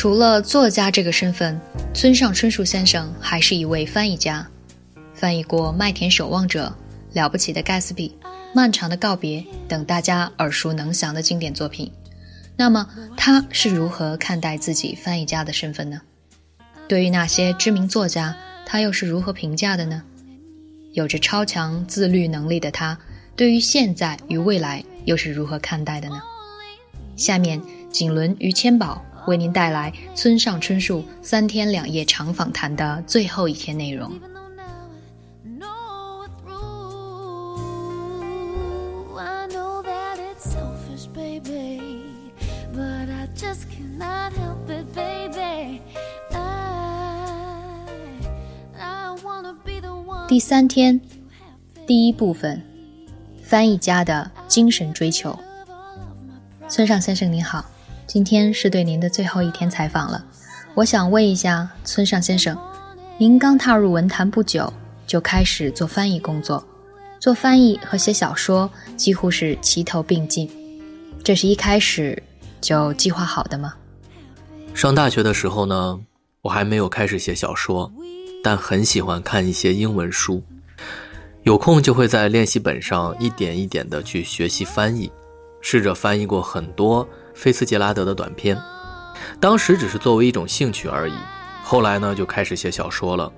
除了作家这个身份，村上春树先生还是一位翻译家，翻译过《麦田守望者》《了不起的盖茨比》《漫长的告别》等大家耳熟能详的经典作品。那么他是如何看待自己翻译家的身份呢？对于那些知名作家，他又是如何评价的呢？有着超强自律能力的他，对于现在与未来又是如何看待的呢？下面，锦纶与千宝。为您带来村上春树三天两夜长访谈的最后一天内容。第三天，第一部分，翻译家的精神追求。村上先生您好。今天是对您的最后一天采访了，我想问一下村上先生，您刚踏入文坛不久就开始做翻译工作，做翻译和写小说几乎是齐头并进，这是一开始就计划好的吗？上大学的时候呢，我还没有开始写小说，但很喜欢看一些英文书，有空就会在练习本上一点一点的去学习翻译，试着翻译过很多。菲茨杰拉德的短篇，当时只是作为一种兴趣而已。后来呢，就开始写小说了。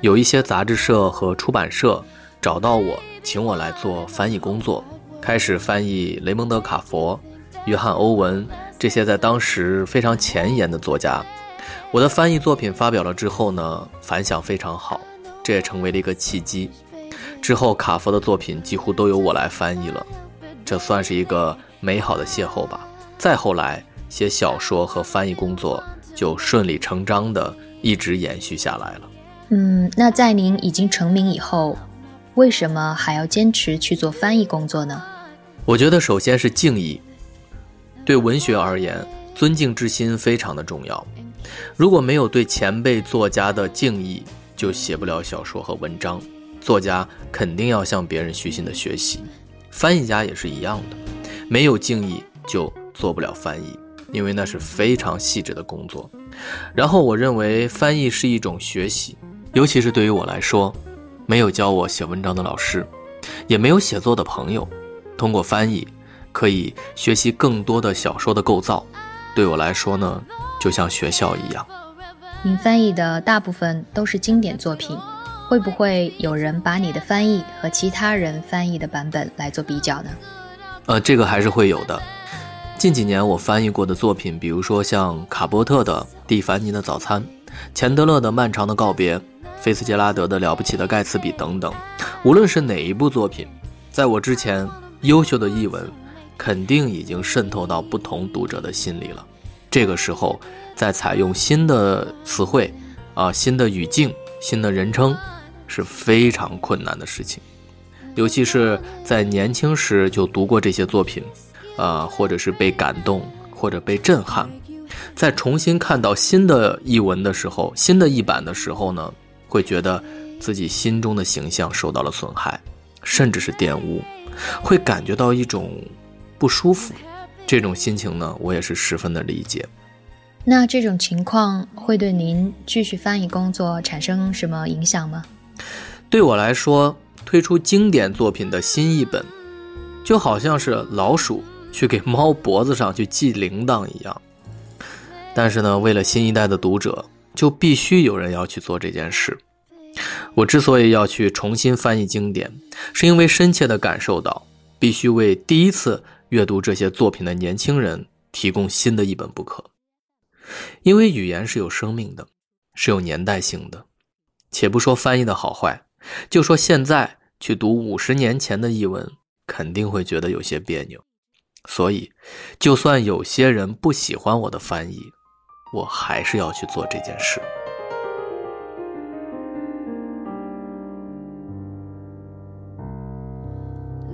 有一些杂志社和出版社找到我，请我来做翻译工作，开始翻译雷蒙德·卡佛、约翰·欧文这些在当时非常前沿的作家。我的翻译作品发表了之后呢，反响非常好，这也成为了一个契机。之后，卡佛的作品几乎都由我来翻译了，这算是一个美好的邂逅吧。再后来，写小说和翻译工作就顺理成章的一直延续下来了。嗯，那在您已经成名以后，为什么还要坚持去做翻译工作呢？我觉得首先是敬意。对文学而言，尊敬之心非常的重要。如果没有对前辈作家的敬意，就写不了小说和文章。作家肯定要向别人虚心的学习，翻译家也是一样的，没有敬意就。做不了翻译，因为那是非常细致的工作。然后我认为翻译是一种学习，尤其是对于我来说，没有教我写文章的老师，也没有写作的朋友。通过翻译，可以学习更多的小说的构造。对我来说呢，就像学校一样。您翻译的大部分都是经典作品，会不会有人把你的翻译和其他人翻译的版本来做比较呢？呃，这个还是会有的。近几年我翻译过的作品，比如说像卡波特的《蒂凡尼的早餐》，钱德勒的《漫长的告别》，菲茨杰拉德的《了不起的盖茨比》等等，无论是哪一部作品，在我之前，优秀的译文肯定已经渗透到不同读者的心里了。这个时候，再采用新的词汇，啊，新的语境、新的人称，是非常困难的事情，尤其是在年轻时就读过这些作品。呃，或者是被感动，或者被震撼，在重新看到新的译文的时候，新的译版的时候呢，会觉得自己心中的形象受到了损害，甚至是玷污，会感觉到一种不舒服。这种心情呢，我也是十分的理解。那这种情况会对您继续翻译工作产生什么影响吗？对我来说，推出经典作品的新译本，就好像是老鼠。去给猫脖子上去系铃铛一样，但是呢，为了新一代的读者，就必须有人要去做这件事。我之所以要去重新翻译经典，是因为深切地感受到，必须为第一次阅读这些作品的年轻人提供新的一本不可。因为语言是有生命的，是有年代性的。且不说翻译的好坏，就说现在去读五十年前的译文，肯定会觉得有些别扭。所以，就算有些人不喜欢我的翻译，我还是要去做这件事。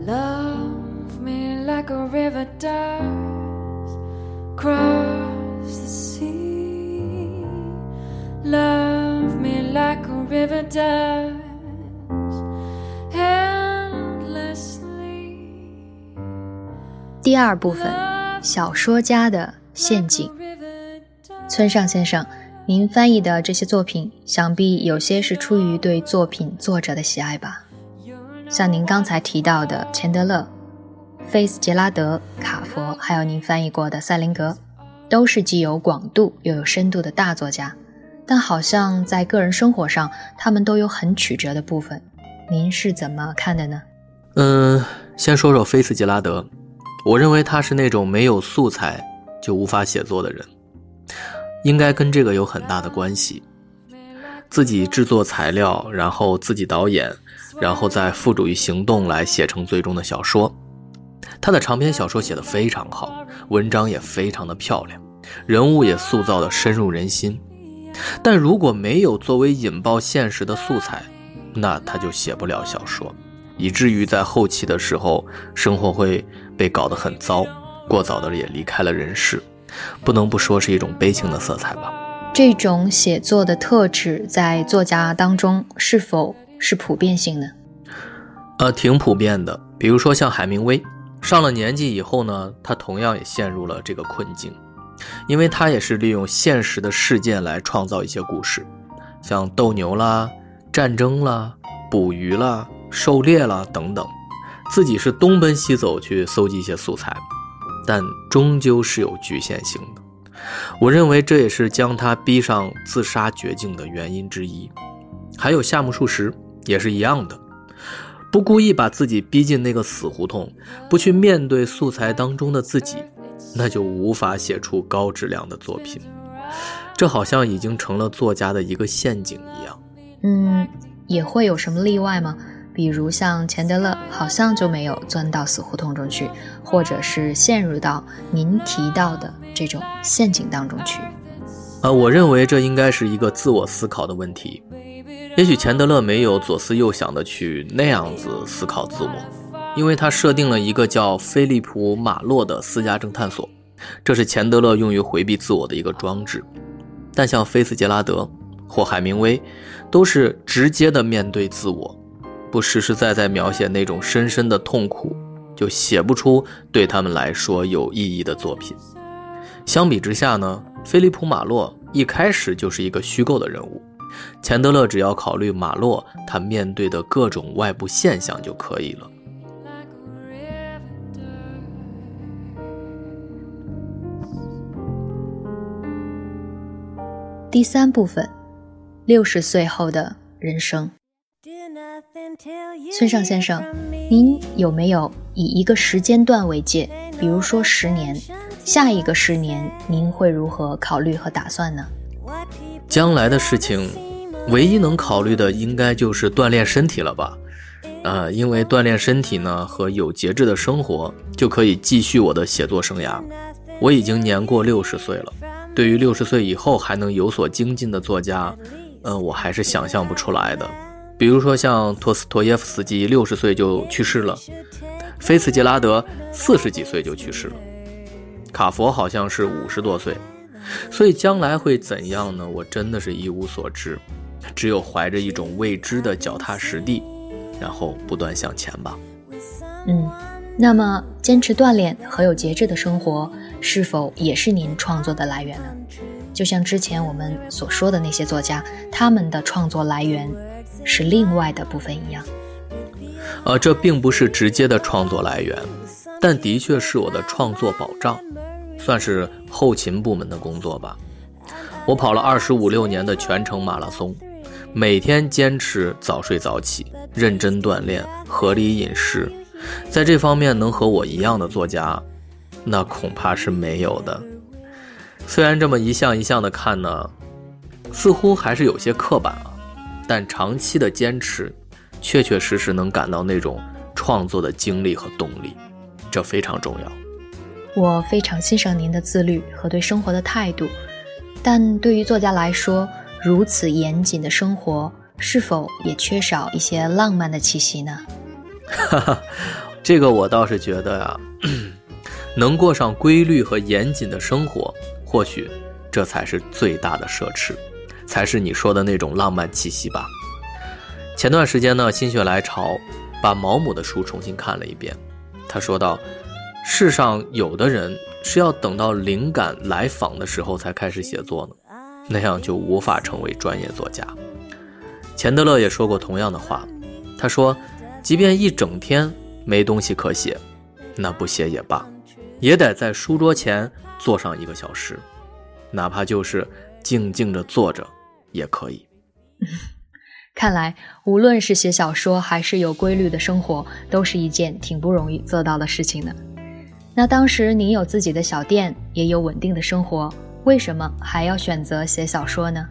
Love me like a river does cross the sea. Love river does endlessly. 第二部分，小说家的陷阱。村上先生，您翻译的这些作品，想必有些是出于对作品作者的喜爱吧？像您刚才提到的钱德勒、菲斯杰拉德、卡佛，还有您翻译过的塞林格，都是既有广度又有深度的大作家。但好像在个人生活上，他们都有很曲折的部分。您是怎么看的呢？嗯，先说说菲茨杰拉德，我认为他是那种没有素材就无法写作的人，应该跟这个有很大的关系。自己制作材料，然后自己导演。然后再付诸于行动来写成最终的小说。他的长篇小说写得非常好，文章也非常的漂亮，人物也塑造的深入人心。但如果没有作为引爆现实的素材，那他就写不了小说，以至于在后期的时候，生活会被搞得很糟，过早的也离开了人世，不能不说是一种悲情的色彩吧。这种写作的特质在作家当中是否？是普遍性的，呃，挺普遍的。比如说像海明威，上了年纪以后呢，他同样也陷入了这个困境，因为他也是利用现实的事件来创造一些故事，像斗牛啦、战争啦、捕鱼啦、狩猎啦等等，自己是东奔西走去搜集一些素材，但终究是有局限性的。我认为这也是将他逼上自杀绝境的原因之一。还有夏目漱石。也是一样的，不故意把自己逼进那个死胡同，不去面对素材当中的自己，那就无法写出高质量的作品。这好像已经成了作家的一个陷阱一样。嗯，也会有什么例外吗？比如像钱德勒，好像就没有钻到死胡同中去，或者是陷入到您提到的这种陷阱当中去。呃，我认为这应该是一个自我思考的问题。也许钱德勒没有左思右想的去那样子思考自我，因为他设定了一个叫菲利普·马洛的私家侦探所，这是钱德勒用于回避自我的一个装置。但像菲茨杰拉德或海明威，都是直接的面对自我，不实实在在描写那种深深的痛苦，就写不出对他们来说有意义的作品。相比之下呢，菲利普·马洛一开始就是一个虚构的人物。钱德勒只要考虑马洛他面对的各种外部现象就可以了。第三部分，六十岁后的人生。村上先生，您有没有以一个时间段为界，比如说十年，下一个十年您会如何考虑和打算呢？将来的事情，唯一能考虑的应该就是锻炼身体了吧？呃，因为锻炼身体呢和有节制的生活，就可以继续我的写作生涯。我已经年过六十岁了，对于六十岁以后还能有所精进的作家，嗯，我还是想象不出来的。比如说像托斯托耶夫斯基六十岁就去世了，菲茨杰拉德四十几岁就去世了，卡佛好像是五十多岁。所以将来会怎样呢？我真的是一无所知，只有怀着一种未知的脚踏实地，然后不断向前吧。嗯，那么坚持锻炼和有节制的生活，是否也是您创作的来源呢？就像之前我们所说的那些作家，他们的创作来源是另外的部分一样。呃，这并不是直接的创作来源，但的确是我的创作保障。算是后勤部门的工作吧。我跑了二十五六年的全程马拉松，每天坚持早睡早起，认真锻炼，合理饮食。在这方面能和我一样的作家，那恐怕是没有的。虽然这么一项一项的看呢，似乎还是有些刻板啊，但长期的坚持，确确实实能感到那种创作的精力和动力，这非常重要。我非常欣赏您的自律和对生活的态度，但对于作家来说，如此严谨的生活是否也缺少一些浪漫的气息呢？哈哈，这个我倒是觉得呀，能过上规律和严谨的生活，或许这才是最大的奢侈，才是你说的那种浪漫气息吧。前段时间呢，心血来潮，把毛姆的书重新看了一遍。他说道：“世上有的人是要等到灵感来访的时候才开始写作呢，那样就无法成为专业作家。”钱德勒也说过同样的话，他说：“即便一整天没东西可写，那不写也罢，也得在书桌前坐上一个小时，哪怕就是静静的坐着也可以。”看来，无论是写小说还是有规律的生活，都是一件挺不容易做到的事情的。那当时您有自己的小店，也有稳定的生活，为什么还要选择写小说呢？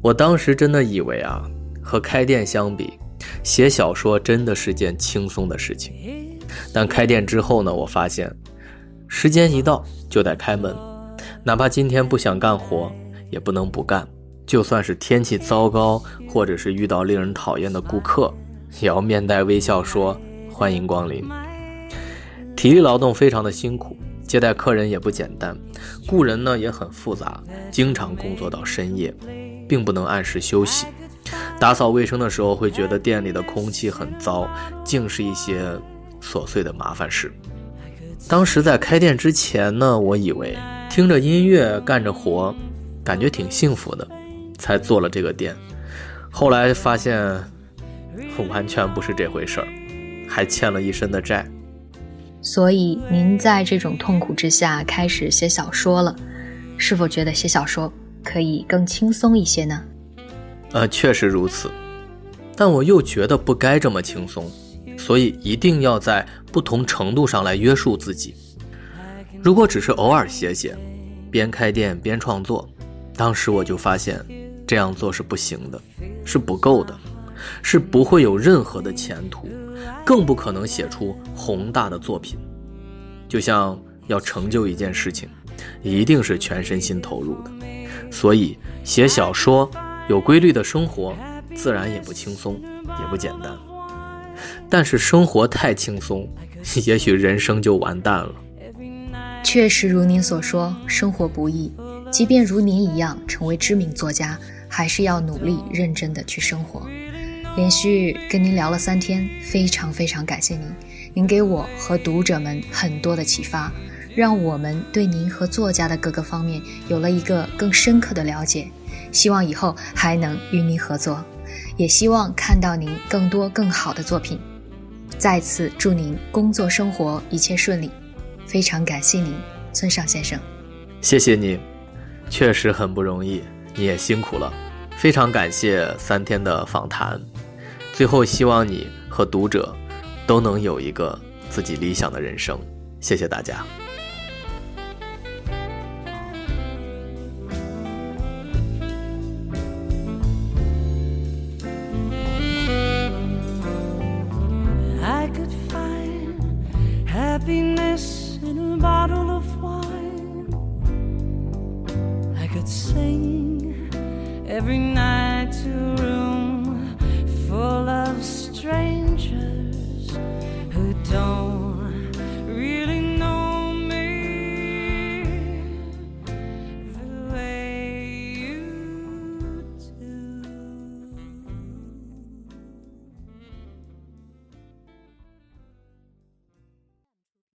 我当时真的以为啊，和开店相比，写小说真的是件轻松的事情。但开店之后呢，我发现，时间一到就得开门，哪怕今天不想干活，也不能不干。就算是天气糟糕，或者是遇到令人讨厌的顾客，也要面带微笑说欢迎光临。体力劳动非常的辛苦，接待客人也不简单，雇人呢也很复杂，经常工作到深夜，并不能按时休息。打扫卫生的时候会觉得店里的空气很糟，净是一些琐碎的麻烦事。当时在开店之前呢，我以为听着音乐干着活，感觉挺幸福的。才做了这个店，后来发现完全不是这回事儿，还欠了一身的债。所以您在这种痛苦之下开始写小说了，是否觉得写小说可以更轻松一些呢？呃，确实如此，但我又觉得不该这么轻松，所以一定要在不同程度上来约束自己。如果只是偶尔写写，边开店边创作，当时我就发现。这样做是不行的，是不够的，是不会有任何的前途，更不可能写出宏大的作品。就像要成就一件事情，一定是全身心投入的。所以写小说有规律的生活，自然也不轻松，也不简单。但是生活太轻松，也许人生就完蛋了。确实如您所说，生活不易。即便如您一样成为知名作家。还是要努力认真的去生活。连续跟您聊了三天，非常非常感谢您，您给我和读者们很多的启发，让我们对您和作家的各个方面有了一个更深刻的了解。希望以后还能与您合作，也希望看到您更多更好的作品。再次祝您工作生活一切顺利，非常感谢您，村上先生。谢谢你，确实很不容易。你也辛苦了，非常感谢三天的访谈。最后，希望你和读者都能有一个自己理想的人生。谢谢大家。sing every night to a room full of strangers.